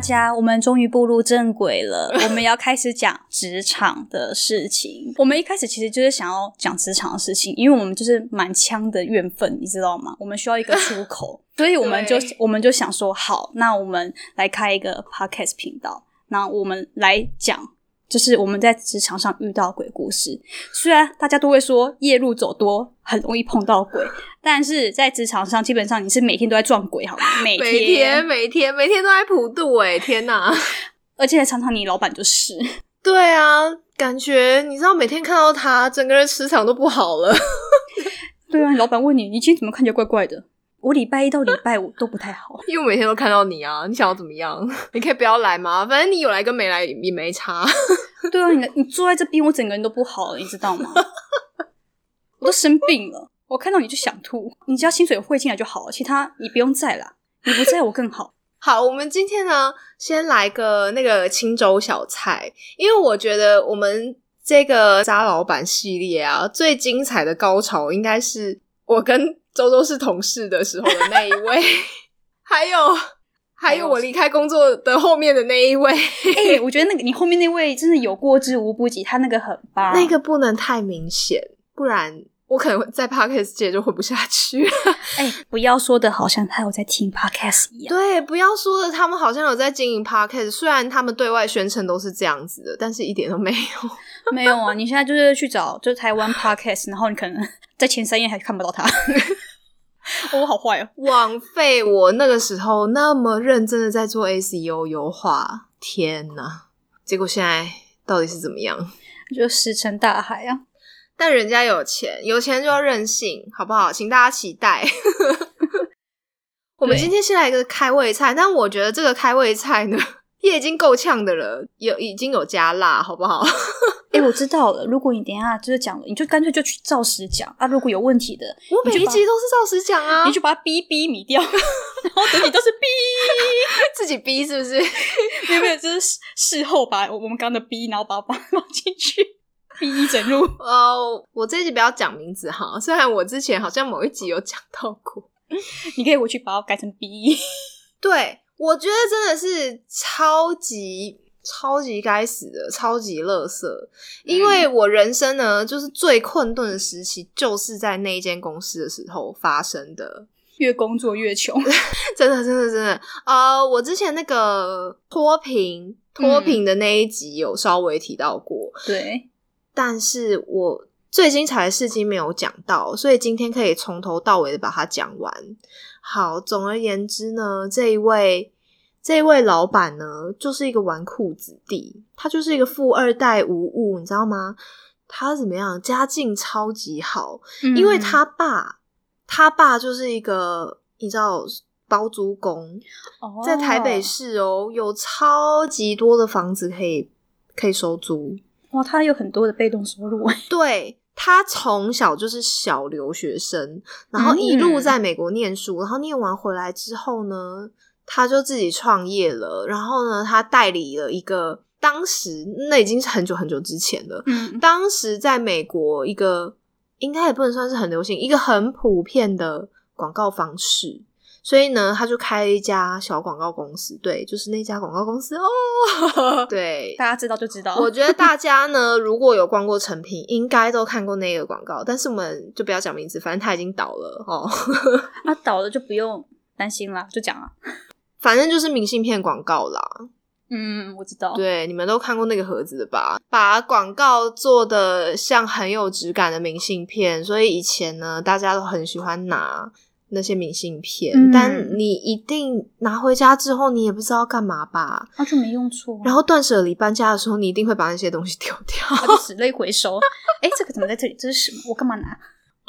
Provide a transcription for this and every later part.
大家，我们终于步入正轨了。我们要开始讲职场的事情。我们一开始其实就是想要讲职场的事情，因为我们就是满腔的怨愤，你知道吗？我们需要一个出口，所以我们就我们就想说，好，那我们来开一个 podcast 频道，那我们来讲，就是我们在职场上遇到鬼故事。虽然大家都会说夜路走多很容易碰到鬼，但是在职场上基本上你是每天都在撞鬼，好吗？每 每天每天每天都在普渡哎、天哪！而且常常你老板就是。对啊，感觉你知道每天看到他，整个人磁场都不好了。对啊，老板问你，你今天怎么看起来怪怪的？我礼拜一到礼拜五都不太好。因为我每天都看到你啊，你想要怎么样？你可以不要来吗？反正你有来跟没来也没差。对啊，你你坐在这边，我整个人都不好了，你知道吗？我都生病了，我看到你就想吐。你只要薪水汇进来就好了，其他你不用在啦。你不在我更好。好，我们今天呢，先来个那个青州小菜，因为我觉得我们这个渣老板系列啊，最精彩的高潮应该是我跟周周是同事的时候的那一位，还有还有我离开工作的后面的那一位，哎、我觉得那个你后面那位真的有过之无不及，他那个很棒。那个不能太明显，不然我可能在 podcast 界就混不下去。哎、不要说的好像他有在听 podcast 一样。对，不要说的，他们好像有在经营 podcast，虽然他们对外宣称都是这样子的，但是一点都没有。没有啊，你现在就是去找就是台湾 podcast，然后你可能 在前三页还看不到他。哦我好坏哦。枉费我那个时候那么认真的在做 SEO 优化，天呐！结果现在到底是怎么样？就石沉大海啊！但人家有钱，有钱就要任性，好不好？请大家期待。我们今天先来一个开胃菜，但我觉得这个开胃菜呢，也已经够呛的了，有已经有加辣，好不好？哎、我知道了。如果你等一下就是讲了，你就干脆就去照实讲啊。如果有问题的，我每一集都是照实讲啊你，就把它逼逼米掉，然后等你都是逼，自己逼是不是？没有没有，就是事事后把我们刚刚的逼，然后把它放放进去，逼一整路。哦，我这一集不要讲名字哈，虽然我之前好像某一集有讲到过。你可以回去把它改成逼。对，我觉得真的是超级超级该死的，超级垃圾。因为我人生呢，就是最困顿的时期，就是在那一间公司的时候发生的。越工作越穷，真的，真的，真的。呃，我之前那个脱贫脱贫的那一集有稍微提到过，对，但是我最精彩的事情没有讲到，所以今天可以从头到尾的把它讲完。好，总而言之呢，这一位这位老板呢，就是一个纨绔子弟，他就是一个富二代无误，你知道吗？他怎么样？家境超级好，因为他爸，他爸就是一个你知道包租公，哦在台北市哦，有超级多的房子可以可以收租。哇，他有很多的被动收入。对他从小就是小留学生，然后一路在美国念书，然后念完回来之后呢，他就自己创业了。然后呢，他代理了一个，当时那已经是很久很久之前了。嗯，当时在美国一个应该也不能算是很流行，一个很普遍的广告方式。所以呢，他就开了一家小广告公司，对，就是那家广告公司哦，对，大家知道就知道。我觉得大家呢，如果有逛过成品，应该都看过那个广告。但是我们就不要讲名字，反正他已经倒了哦。那倒了就不用担心啦，就讲啊。反正就是明信片广告啦。嗯，我知道。对，你们都看过那个盒子的吧？把广告做的像很有质感的明信片，所以以前呢，大家都很喜欢拿那些明信片。嗯但你一定拿回家之后，你也不知道干嘛吧？那就没用处啊。然后断舍离搬家的时候，你一定会把那些东西丢掉。他就死类回收。哎，这个怎么在这里？这是什么？我干嘛拿？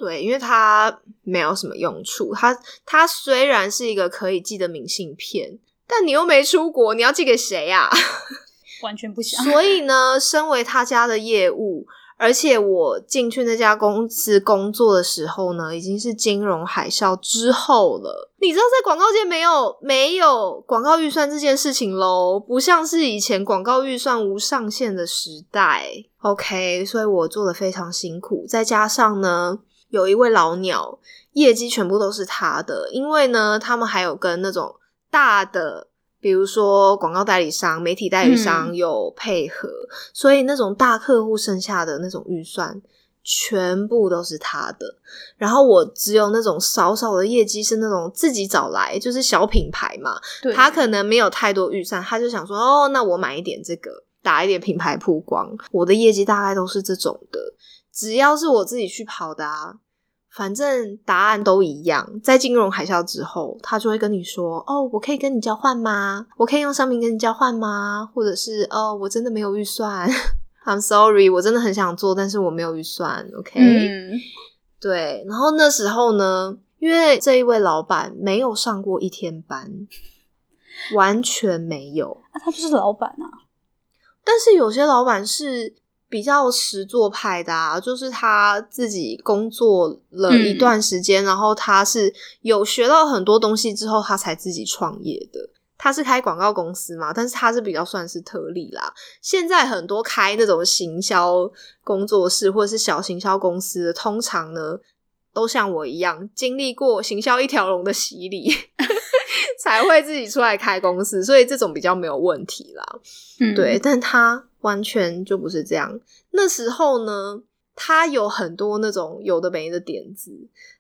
对，因为它没有什么用处。它它虽然是一个可以寄的明信片，但你又没出国，你要寄给谁呀、完全不想。所以呢，身为他家的业务，而且我进去那家公司工作的时候呢，已经是金融海啸之后了。你知道，在广告界没有没有广告预算这件事情喽，不像是以前广告预算无上限的时代。OK，所以我做的非常辛苦，再加上呢，有一位老鸟，业绩全部都是他的，因为呢，他们还有跟那种大的比如说广告代理商、媒体代理商有配合，所以那种大客户剩下的那种预算全部都是他的。然后我只有那种少少的业绩是那种自己找来，就是小品牌嘛，他可能没有太多预算，他就想说哦，那我买一点这个，打一点品牌曝光。我的业绩大概都是这种的，只要是我自己去跑的啊。反正答案都一样，在金融海啸之后，他就会跟你说：“哦，我可以跟你交换吗？我可以用商品跟你交换吗？或者是哦，我真的没有预算，I'm sorry，我真的很想做，但是我没有预算。”OK，嗯，对。然后那时候呢，因为这一位老板没有上过一天班，完全没有。那、他就是老板啊。但是有些老板是。比较实作派的啊，就是他自己工作了一段时间，然后他是有学到很多东西之后，他才自己创业的。他是开广告公司嘛，但是他是比较算是特例啦。现在很多开那种行销工作室或者是小行销公司的，通常呢都像我一样经历过行销一条龙的洗礼，才会自己出来开公司，所以这种比较没有问题啦。嗯，对，但他。完全就不是这样。那时候呢，他有很多那种有的没的点子，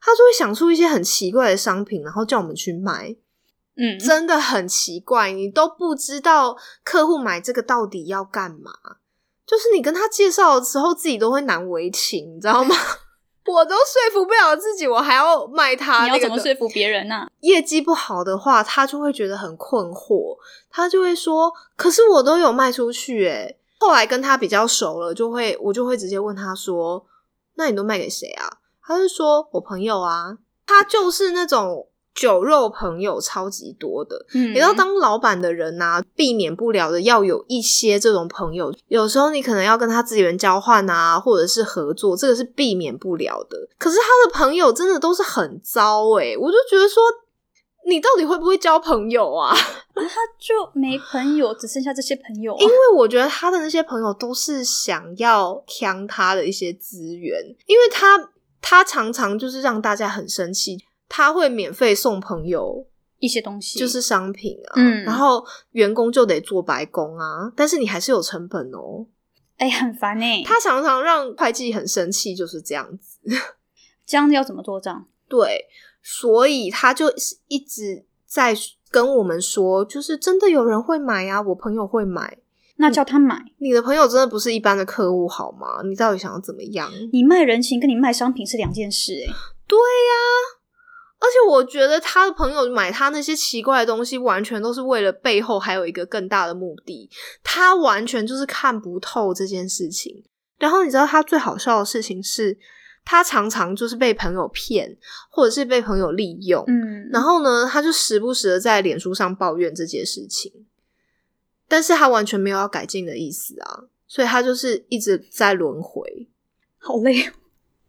他就会想出一些很奇怪的商品，然后叫我们去卖。嗯，真的很奇怪，你都不知道客户买这个到底要干嘛。就是你跟他介绍的时候，自己都会难为情，你知道吗？我都说服不了自己，我还要卖他。你要怎么说服别人呢？业绩不好的话，他就会觉得很困惑，他就会说：“可是我都有卖出去，诶后来跟他比较熟了，就会我就会直接问他说：“那你都卖给谁啊？”他就说：“我朋友啊。”他就是那种酒肉朋友超级多的。嗯，你知道当老板的人呐，避免不了的要有一些这种朋友。有时候你可能要跟他资源交换啊，或者是合作，这个是避免不了的。可是他的朋友真的都是很糟诶，我就觉得说。你到底会不会交朋友啊？他就没朋友，只剩下这些朋友。因为我觉得他的那些朋友都是想要抢他的一些资源，因为他他常常就是让大家很生气。他会免费送朋友一些东西，就是商品啊。嗯，然后员工就得做白工啊，但是你还是有成本哦。哎，很烦哎。他常常让会计很生气，就是这样子。这样要怎么做账？对。所以他就一直在跟我们说，就是真的有人会买啊，我朋友会买，那叫他买。你的朋友真的不是一般的客户好吗？你到底想要怎么样？你卖人情跟你卖商品是两件事，诶对呀，而且我觉得他的朋友买他那些奇怪的东西，完全都是为了背后还有一个更大的目的。他完全就是看不透这件事情。然后你知道他最好笑的事情是。他常常就是被朋友骗，或者是被朋友利用，嗯，然后呢，他就时不时的在脸书上抱怨这件事情，但是他完全没有要改进的意思啊，所以他就是一直在轮回，好累。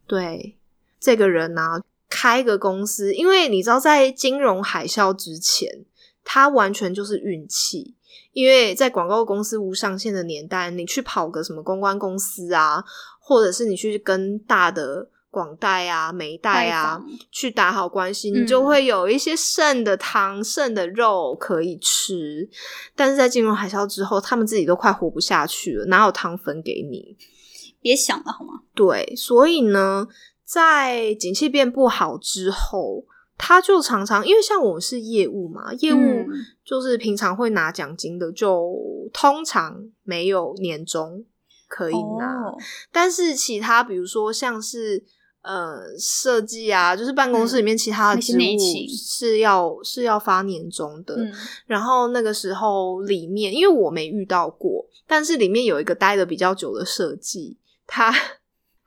对，这个人呢，开个公司，因为你知道，在金融海啸之前，他完全就是运气，因为在广告公司无上限的年代，你去跑个什么公关公司啊。或者是你去跟大的广代啊、美代啊去打好关系，你就会有一些剩的汤、剩的肉可以吃。但是在金融海啸之后，他们自己都快活不下去了，哪有汤分给你？别想了好吗？对，所以呢，在景气变不好之后，他就常常因为像我是业务嘛，业务就是平常会拿奖金的，就通常没有年终。可以拿，但是其他比如说像是呃设计啊，就是办公室里面其他的职务是要是要发年终的。然后那个时候里面，因为我没遇到过，但是里面有一个待的比较久的设计，他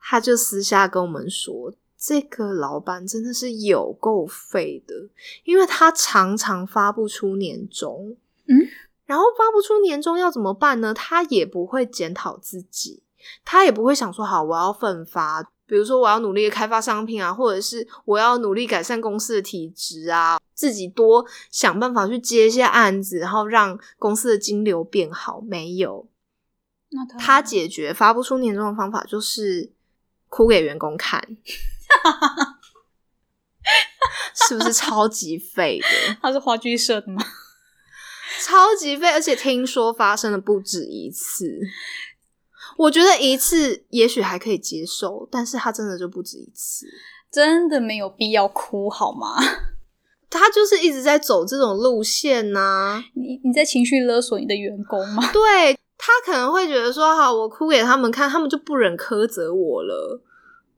他就私下跟我们说，这个老板真的是有够废的，因为他常常发不出年终。嗯。然后发不出年终要怎么办呢？他也不会检讨自己，他也不会想说好我要奋发，比如说我要努力开发商品啊，或者是我要努力改善公司的体质啊，自己多想办法去接一些案子，然后让公司的金流变好。没有，那他解决发不出年终的方法就是哭给员工看，是不是超级废的？他是话剧社的吗？超级废，而且听说发生了不止一次。我觉得一次也许还可以接受，但是他真的就不止一次，真的没有必要哭好吗？他就是一直在走这种路线呐、你你在情绪勒索你的员工吗？对他可能会觉得说，好，我哭给他们看，他们就不忍苛责我了，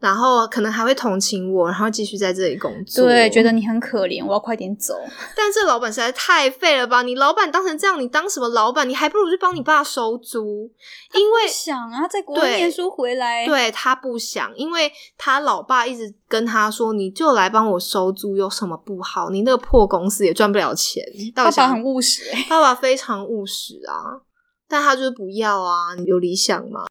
然后可能还会同情我，然后继续在这里工作。对，觉得你很可怜，我要快点走。但这老板实在太废了吧！你老板当成这样，你当什么老板？你还不如去帮你爸收租，因为不想啊，在国外对念书回来，对他不想，因为他老爸一直跟他说：“你就来帮我收租，有什么不好？你那个破公司也赚不了钱。”爸爸很务实哎、爸爸非常务实啊，但他就是不要啊，有理想嘛，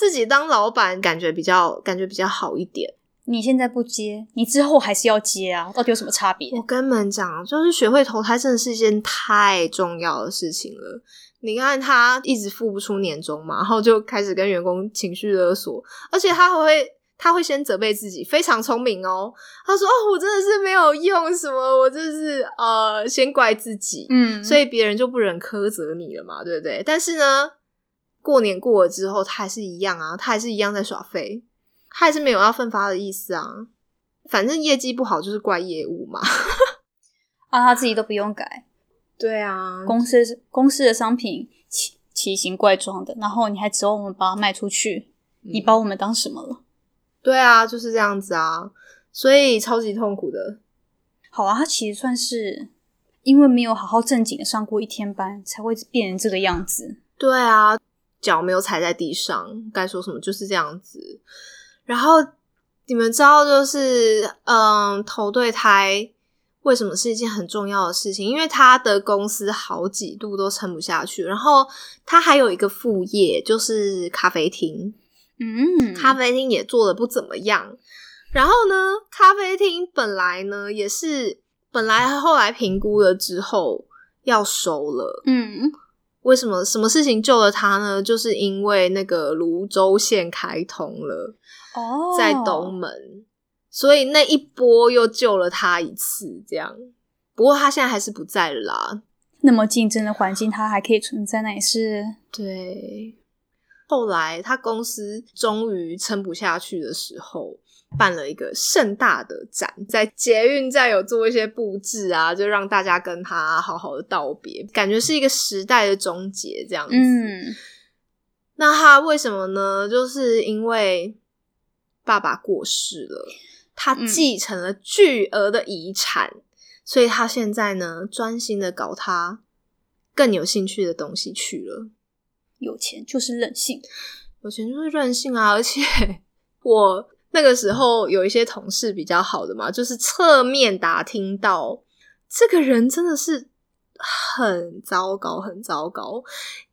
自己当老板感觉比较感觉比较好一点。你现在不接，你之后还是要接啊，到底有什么差别？我跟你们讲，就是学会投胎真的是一件太重要的事情了。你看他一直付不出年终嘛，然后就开始跟员工情绪勒索，而且他还会他会先责备自己，非常聪明哦。他说：“哦，我真的是没有用，什么我就是呃，先怪自己。”嗯，所以别人就不忍苛责你了嘛，对不对？但是呢，过年过了之后，他还是一样啊，他还是一样在耍废，他还是没有要奋发的意思啊。反正业绩不好就是怪业务嘛。啊，他自己都不用改，对啊，公司公司的商品奇奇形怪状的，然后你还指望我们把它卖出去，你把我们当什么了？对啊，就是这样子啊，所以超级痛苦的。好啊，他其实算是因为没有好好正经的上过一天班，才会变成这个样子。对啊，脚没有踩在地上，该说什么就是这样子。然后你们知道，就是嗯，投对胎为什么是一件很重要的事情？因为他的公司好几度都撑不下去，然后他还有一个副业，就是咖啡厅。嗯，咖啡厅也做的不怎么样。然后呢，咖啡厅本来呢也是本来后来评估了之后要收了。嗯，为什么什么事情救了他呢？就是因为那个泸州线开通了，哦，在东门，所以那一波又救了他一次。这样，不过他现在还是不在了啦。那么竞争的环境，他还可以存在，那也是对，后来他公司终于撑不下去的时候，办了一个盛大的展，在捷运站有做一些布置啊，就让大家跟他好好的道别，感觉是一个时代的终结这样子。嗯，那他为什么呢？就是因为爸爸过世了，他嗯继承了巨额的遗产，所以他现在呢专心的搞他更有兴趣的东西去了。有钱就是任性。有钱就是任性啊！而且 我那个时候有一些同事比较好的嘛，就是侧面打听到这个人真的是很糟糕，很糟糕。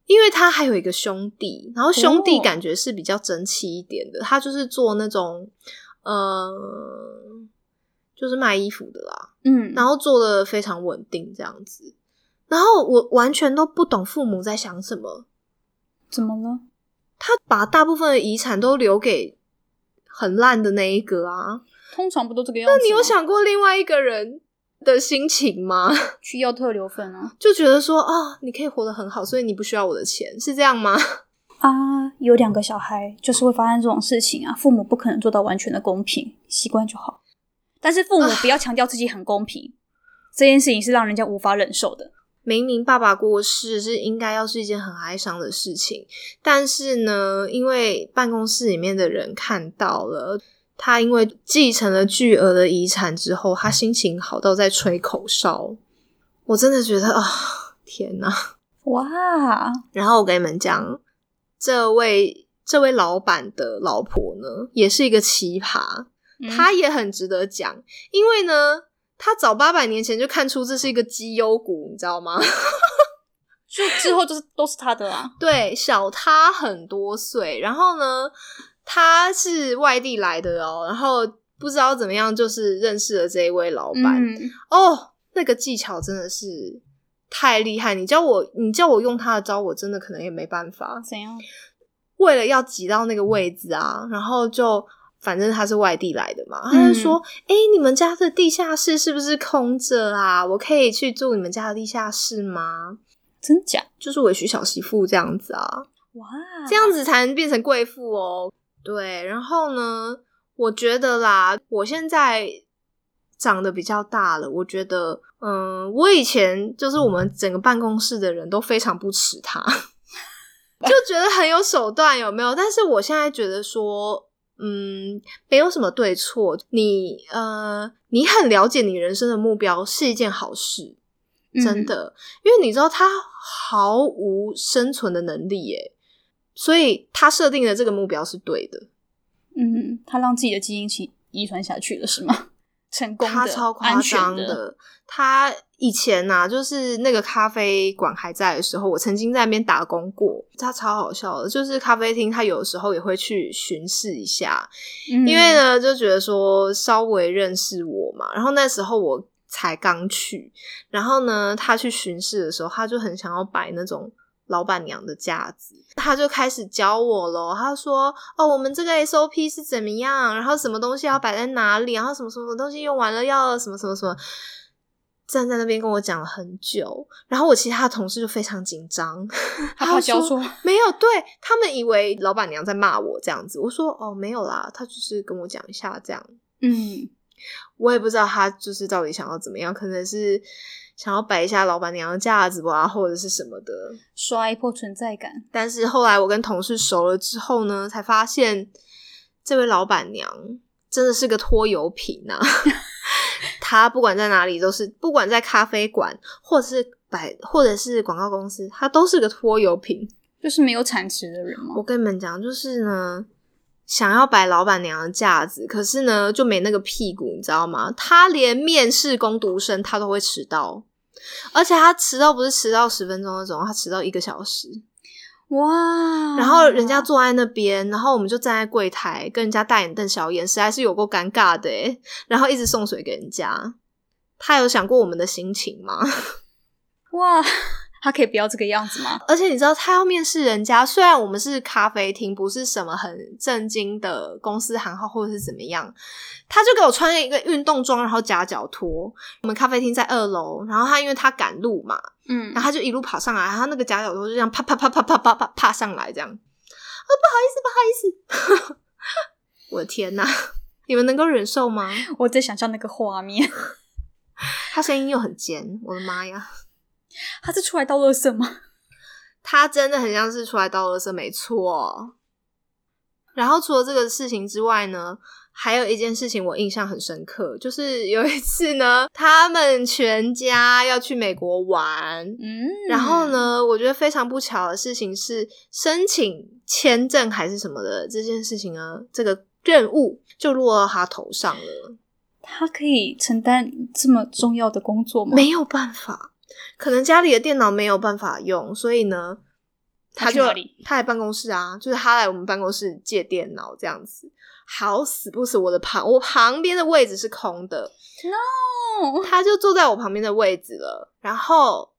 因为他还有一个兄弟，然后兄弟哦感觉是比较争气一点的，他就是做那种呃，就是卖衣服的啦，嗯，然后做的非常稳定这样子。然后我完全都不懂父母在想什么，怎么了？他把大部分的遗产都留给很烂的那一个啊。通常不都这个样子？那你有想过另外一个人的心情吗？去要特留份啊？就觉得说啊、你可以活得很好，所以你不需要我的钱，是这样吗？啊，有两个小孩，就是会发生这种事情啊。父母不可能做到完全的公平，习惯就好。但是父母不要强调自己很公平，这件事情是让人家无法忍受的。明明爸爸过世是应该要是一件很哀伤的事情，但是呢，因为办公室里面的人看到了他，因为继承了巨额的遗产之后，他心情好到在吹口哨。我真的觉得啊、天哪！哇，然后我跟你们讲，这位这位老板的老婆呢，也是一个奇葩，嗯她也很值得讲，因为呢，她早八百年前就看出这是一个绩优股，你知道吗？就之后就是都是他的啊。对，小他很多岁，然后呢，他是外地来的哦，然后不知道怎么样，就是认识了这一位老板、嗯，哦，那个技巧真的是太厉害，你叫我你叫我用他的招，我真的可能也没办法。怎样？为了要挤到那个位置啊，然后就反正他是外地来的嘛，他就说：“哎、你们家的地下室是不是空着啊？我可以去住你们家的地下室吗真假？就是委屈小媳妇这样子啊，哇，这样子才能变成贵妇哦。对，然后呢，我觉得啦，我现在长得比较大了，我觉得，嗯，我以前就是我们整个办公室的人都非常不齿他，就觉得很有手段，有没有？但是我现在觉得说，嗯，没有什么对错，你呃，你很了解你人生的目标是一件好事，真的，因为你知道他毫无生存的能力耶。所以他设定的这个目标是对的，嗯，他让自己的基因遗遗传下去了，是吗？成功的，他超夸张的。他以前呐，就是那个咖啡馆还在的时候，我曾经在那边打工过。他超好笑的，就是咖啡厅，他有时候也会去巡视一下，因为呢，就觉得说稍微认识我嘛。然后那时候我才刚去，然后呢，他去巡视的时候，他就很想要摆那种。老板娘的架子，他就开始教我咯。他说：“哦，我们这个 SOP 是怎么样？然后什么东西要摆在哪里？然后什么什么东西用完了要什么什么什么？”站在那边跟我讲了很久。然后我其他的同事就非常紧张，他教说没有，对他们以为老板娘在骂我这样子。我说：“哦，没有啦，他就是跟我讲一下这样。”嗯，我也不知道他就是到底想要怎么样，可能是。想要摆一下老板娘的架子吧，或者是什么的，刷一波存在感。但是后来我跟同事熟了之后呢，才发现这位老板娘真的是个拖油瓶呐。她不管在哪里都是，不管在咖啡馆，或者是摆，或者是广告公司，他都是个拖油瓶，就是没有产值的人吗？我跟你们讲，就是呢。想要摆老板娘的架子，可是呢就没那个屁股，你知道吗？他连面试攻读生他都会迟到，而且他迟到不是迟到十分钟那种，他迟到一个小时。哇！然后人家坐在那边，然后我们就站在柜台跟人家大眼瞪小眼，实在是有够尴尬的诶然后一直送水给人家，他有想过我们的心情吗？哇！他可以不要这个样子吗？而且你知道，他要面试人家，虽然我们是咖啡厅，不是什么很正经的公司行号或者是怎么样，他就给我穿了一个运动装，然后夹脚拖。我们咖啡厅在二楼，然后他因为他赶路嘛，嗯，然后他就一路跑上来，然后那个夹脚拖就这样啪啪啪啪啪啪啪啪上来，这样。啊，不好意思，不好意思，我的天哪，你们能够忍受吗？我在想象那个画面，他声音又很尖，我的妈呀！他是出来倒垃圾吗？他真的很像是出来倒垃圾，没错。然后除了这个事情之外呢，还有一件事情我印象很深刻，就是有一次呢，他们全家要去美国玩，嗯，然后呢，我觉得非常不巧的事情是申请签证还是什么的这件事情呢，这个任务就落到他头上了。他可以承担这么重要的工作吗？没有办法。可能家里的电脑没有办法用，所以呢，他就他来办公室啊，就是他来我们办公室借电脑这样子。好死不死，我的旁我旁边的位置是空的，no，他就坐在我旁边的位置了。然后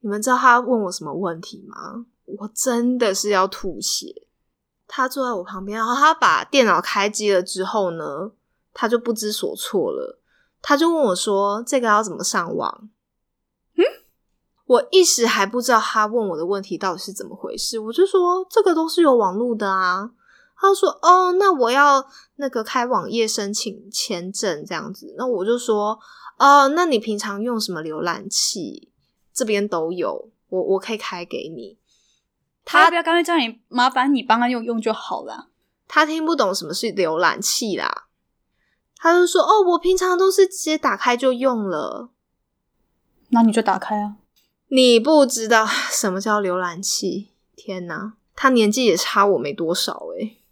你们知道他问我什么问题吗？我真的是要吐血。他坐在我旁边，然后他把电脑开机了之后呢，他就不知所措了。他就问我说：“这个要怎么上网？”我一时还不知道他问我的问题到底是怎么回事，我就说这个都是有网络的啊。他说：“哦，那我要那个开网页申请签证这样子。”那我就说：“哦，那你平常用什么浏览器？这边都有，我我可以开给你。”他不要干脆叫你麻烦你帮他用用就好了。他听不懂什么是浏览器啦，他就说：“哦，我平常都是直接打开就用了。”那你就打开啊。你不知道什么叫浏览器？天哪，他年纪也差我没多少诶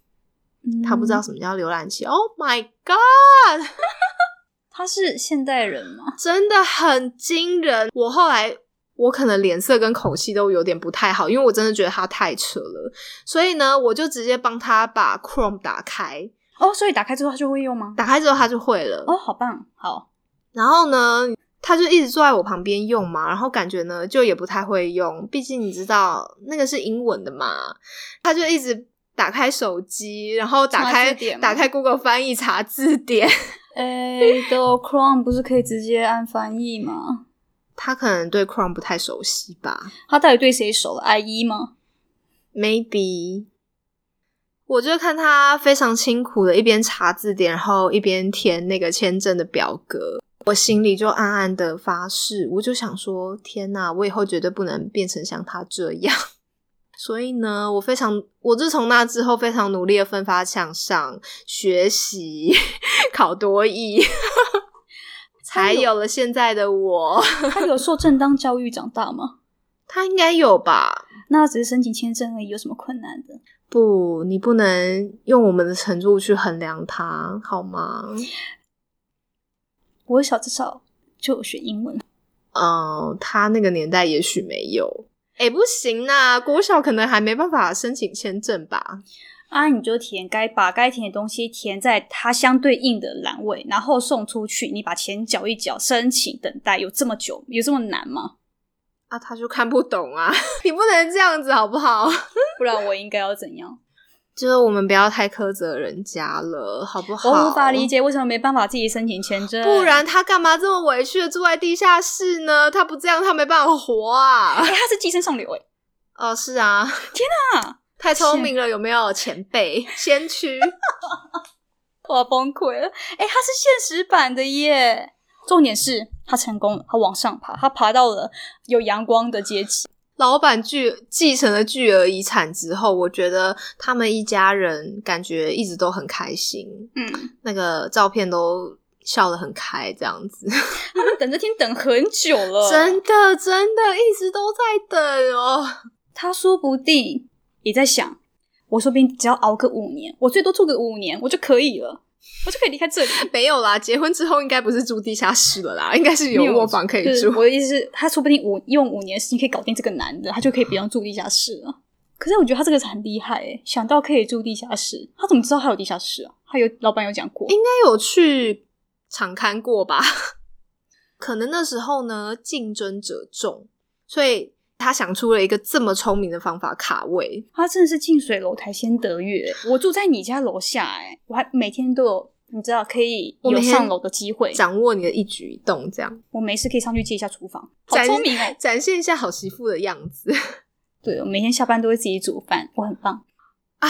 他不知道什么叫浏览器。Oh my god，他是现代人吗？真的很惊人。我后来我可能脸色跟口气都有点不太好，因为我真的觉得他太扯了。所以呢，我就直接帮他把 Chrome 打开。哦，所以打开之后他就会用吗？打开之后他就会了。哦，好棒，好。然后呢？他就一直坐在我旁边用嘛，然后感觉呢就也不太会用，毕竟你知道那个是英文的嘛。他就一直打开手机，然后打开打开 Google 翻译查字典。哎，的 Chrome 不是可以直接按翻译吗？他可能对 Chrome 不太熟悉吧他到底对谁熟了？I E 吗？？Maybe。我就看他非常辛苦的，一边查字典，然后一边填那个签证的表格。我心里就暗暗的发誓，我就想说：天哪，我以后绝对不能变成像他这样。所以呢，我非常，我自从那之后非常努力的奋发向上，学习 考多艺，才有了现在的我。他有受正当教育长大吗？他应该有吧？那只是申请签证而已，有什么困难的？不，你不能用我们的程度去衡量他，好吗？我小至少就有学英文，嗯，他那个年代也许没有。哎、不行呐，国小可能还没办法申请签证吧？啊，你就填该把该填的东西填在它相对应的栏位，然后送出去。你把钱缴一缴，申请等待，有这么久，有这么难吗？啊，他就看不懂啊！你不能这样子好不好？不然我应该要怎样？就是我们不要太苛责人家了，好不好？我无法理。解为什么没办法自己申请签证，不然他干嘛这么委屈的住在地下室呢？他不这样，他没办法活啊！哎、他是寄生上流哎、哦，是啊，天哪，太聪明了，有没有前辈先驱？我要崩溃了！哎、他是现实版的耶。重点是他成功了，他往上爬，他爬到了有阳光的阶级。老板巨继承了巨额遗产之后，我觉得他们一家人感觉一直都很开心，嗯，那个照片都笑得很开，这样子。他们等这天等很久了，真的真的一直都在等哦。他说不定也在想，我说不定只要熬个五年，我最多住个五年，我就可以了，我就可以离开这里。没有啦，结婚之后应该不是住地下室了啦，应该是有卧房可以就是住。我的意思是，他说不定五用五年的时间可以搞定这个男的，他就可以不用住地下室了。可是我觉得他这个是很厉害诶，想到可以住地下室，他怎么知道他有地下室啊？他有老板有讲过，应该有去场刊过吧？可能那时候呢，竞争者众，所以他想出了一个这么聪明的方法卡位。他真的是近水楼台先得月。我住在你家楼下，哎，我还每天都有，你知道可以有上楼的机会。掌握你的一举一动，这样我没事可以上去借一下厨房，好展聪明哦。展现一下好媳妇的样子 对，我每天下班都会自己煮饭，我很棒。啊！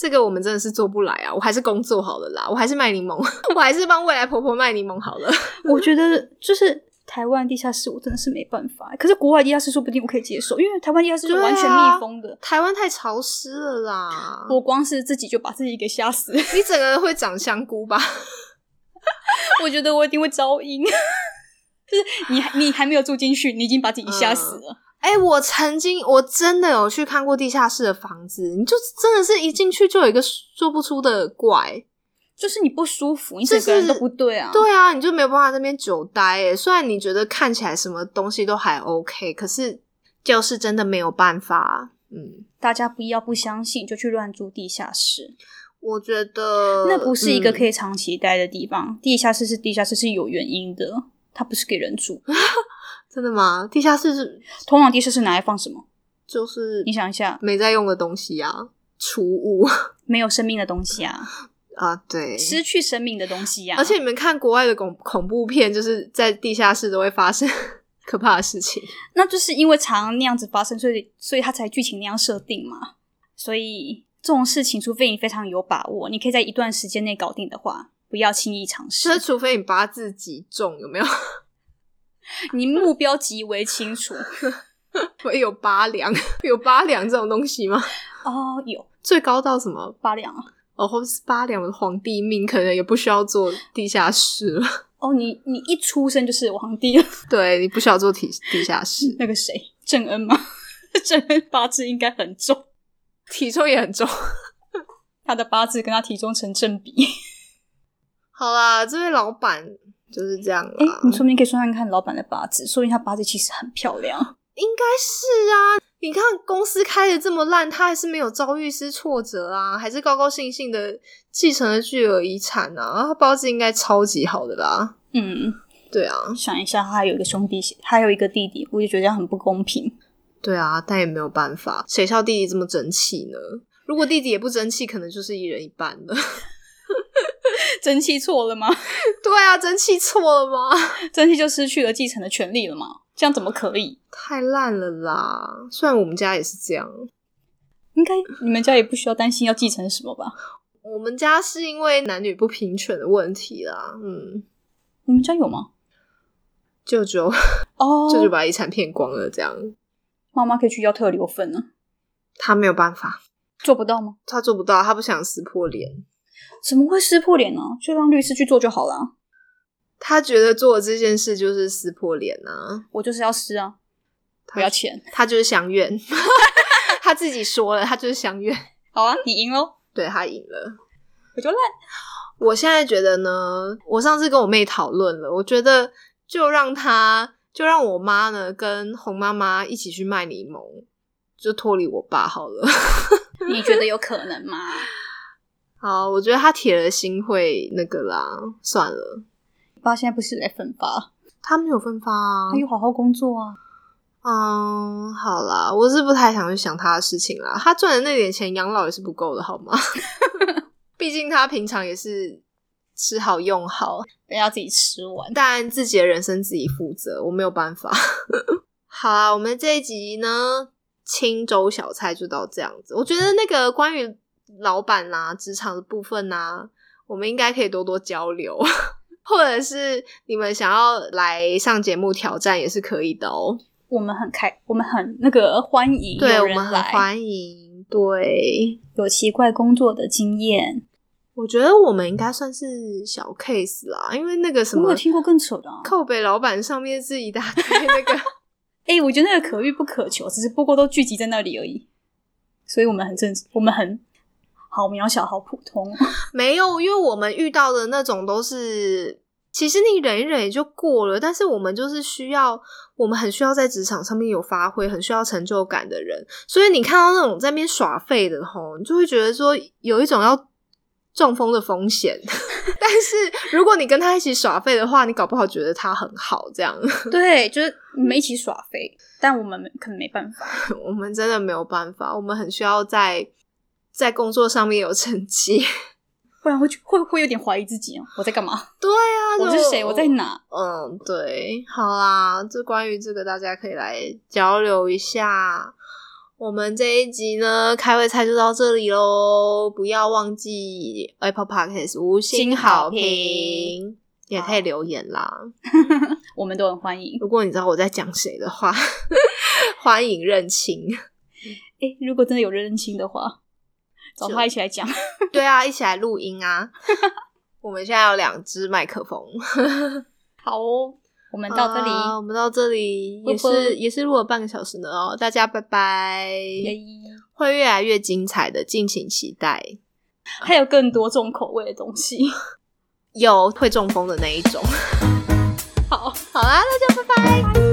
这个我们真的是做不来啊！我还是工作好了啦，我还是卖柠檬，我还是帮未来婆婆卖柠檬好了。我觉得就是台湾地下室，我真的是没办法。可是国外地下室说不定我可以接受，因为台湾地下室是完全密封的。台湾太潮湿了啦，我光是自己就把自己给吓死，你整个人会长香菇吧？我觉得我一定会招阴。就是你还你还没有住进去，你已经把自己吓死了。哎、我曾经我真的有去看过地下室的房子，你就真的是一进去就有一个说不出的怪。就是你不舒服，你就是整个人都不对啊。对啊，你就没有办法在那边久待。哎，虽然你觉得看起来什么东西都还 OK，可是就是真的没有办法。嗯，大家不要不相信，就去乱住地下室，我觉得那不是一个可以、长期待的地方。地下室是地下室是有原因的，它不是给人住。真的吗？地下室是 通常地下室拿来放什么？就是你想一下，没在用的东西啊，储物 没有生命的东西啊，啊，对。失去生命的东西呀、而且你们看国外的恐恐怖片，就是在地下室都会发生 可怕的事情。那就是因为常那样子发生，所以所以它才剧情那样设定嘛。所以这种事情，除非你非常有把握，你可以在一段时间内搞定的话，不要轻易尝试。除非你八字极重，有没有？你目标极为清楚 我有八两，有八两这种东西吗？哦，有最高到什么？八两啊。哦，或是八两的皇帝命，可能也不需要做地下室了。哦，你你一出生就是皇帝了。对你不需要做地地下室，那个谁，正恩吗？正恩八字应该很重，体重也很重。他的八字跟他体重成正比。好啦，这位老板就是这样啦。哎、你说不定可以算算看老板的八字，说明他八字其实很漂亮。应该是啊，你看公司开的这么烂，他还是没有遭遇失挫折啊，还是高高兴兴的继承了巨额遗产啊，他包子应该超级好的吧。嗯，对啊，想一下，他还有一个兄弟，还有一个弟弟，我就觉得这样很不公平。对啊，但也没有办法，谁叫弟弟这么争气呢？如果弟弟也不争气，可能就是一人一半了。争气错了吗？对啊，争气错了吗？争气就失去了继承的权利了吗？这样怎么可以？太烂了啦！虽然我们家也是这样，应该你们家也不需要担心要继承什么吧？我们家是因为男女不平权的问题啦。嗯，你们家有吗？舅舅哦，舅舅把遗产骗光了，这样妈妈可以去要特留份呢，他没有办法，做不到吗？他做不到，他不想撕破脸，怎么会撕破脸呢？就让律师去做就好了。他觉得做这件事就是撕破脸啊，我就是要撕啊，不要钱。他就是相怨，他自己说了，他就是相怨。好啊，你赢喽，对他赢了，我就烂。我现在觉得呢，我上次跟我妹讨论了，我觉得就让他，就让我妈呢跟红妈妈一起去卖柠檬，就脱离我爸好了。你觉得有可能吗？好，我觉得他铁了心会那个啦，算了。爸现在不是在分发，他没有分发啊，他有好好工作啊。嗯，好啦，我是不太想去想他的事情啦。他赚的那点钱养老也是不够的，好吗？毕竟他平常也是吃好用好，要自己吃完，但自己的人生自己负责，我没有办法。好啊，我们这一集呢，青州小菜就到这样子。我觉得那个关于老板啦、职场的部分呐，我们应该可以多多交流，或者是你们想要来上节目挑战也是可以的哦。我们很开，我们很那个欢迎，对我们很欢迎。对，有奇怪工作的经验，我觉得我们应该算是小 case 啦，因为那个什么，我有听过更扯的，靠北老板上面自己打开那个，哎，我觉得那个可遇不可求，只是不过都聚集在那里而已，所以我们很正，我们很好渺小，好普通。没有，因为我们遇到的那种都是。其实你忍一忍也就过了，但是我们就是需要，我们很需要在职场上面有发挥，很需要成就感的人。所以你看到那种在那边耍废的吼，你就会觉得说有一种要中风的风险。但是如果你跟他一起耍废的话，你搞不好觉得他很好，这样 对，就是你们一起耍废，但我们可能没办法，我们真的没有办法，我们很需要在在工作上面有成绩。不然会会会有点怀疑自己哦，我在干嘛？对啊，我是谁？我在哪？嗯，对，好啦，这关于这个大家可以来交流一下。我们这一集呢，开胃菜就到这里喽，不要忘记 Apple Podcast 五星好评，也可以留言啦，我们都很欢迎。如果你知道我在讲谁的话，欢迎认亲。哎，如果真的有认亲的话。找他一起来讲，对啊，一起来录音啊！我们现在有两只麦克风，好哦。我们到这里，我们到这里也是也是录了半个小时呢哦。大家拜拜，会越来越精彩的，敬请期待。还有更多重口味的东西，有会中风的那一种。好，好啦，大家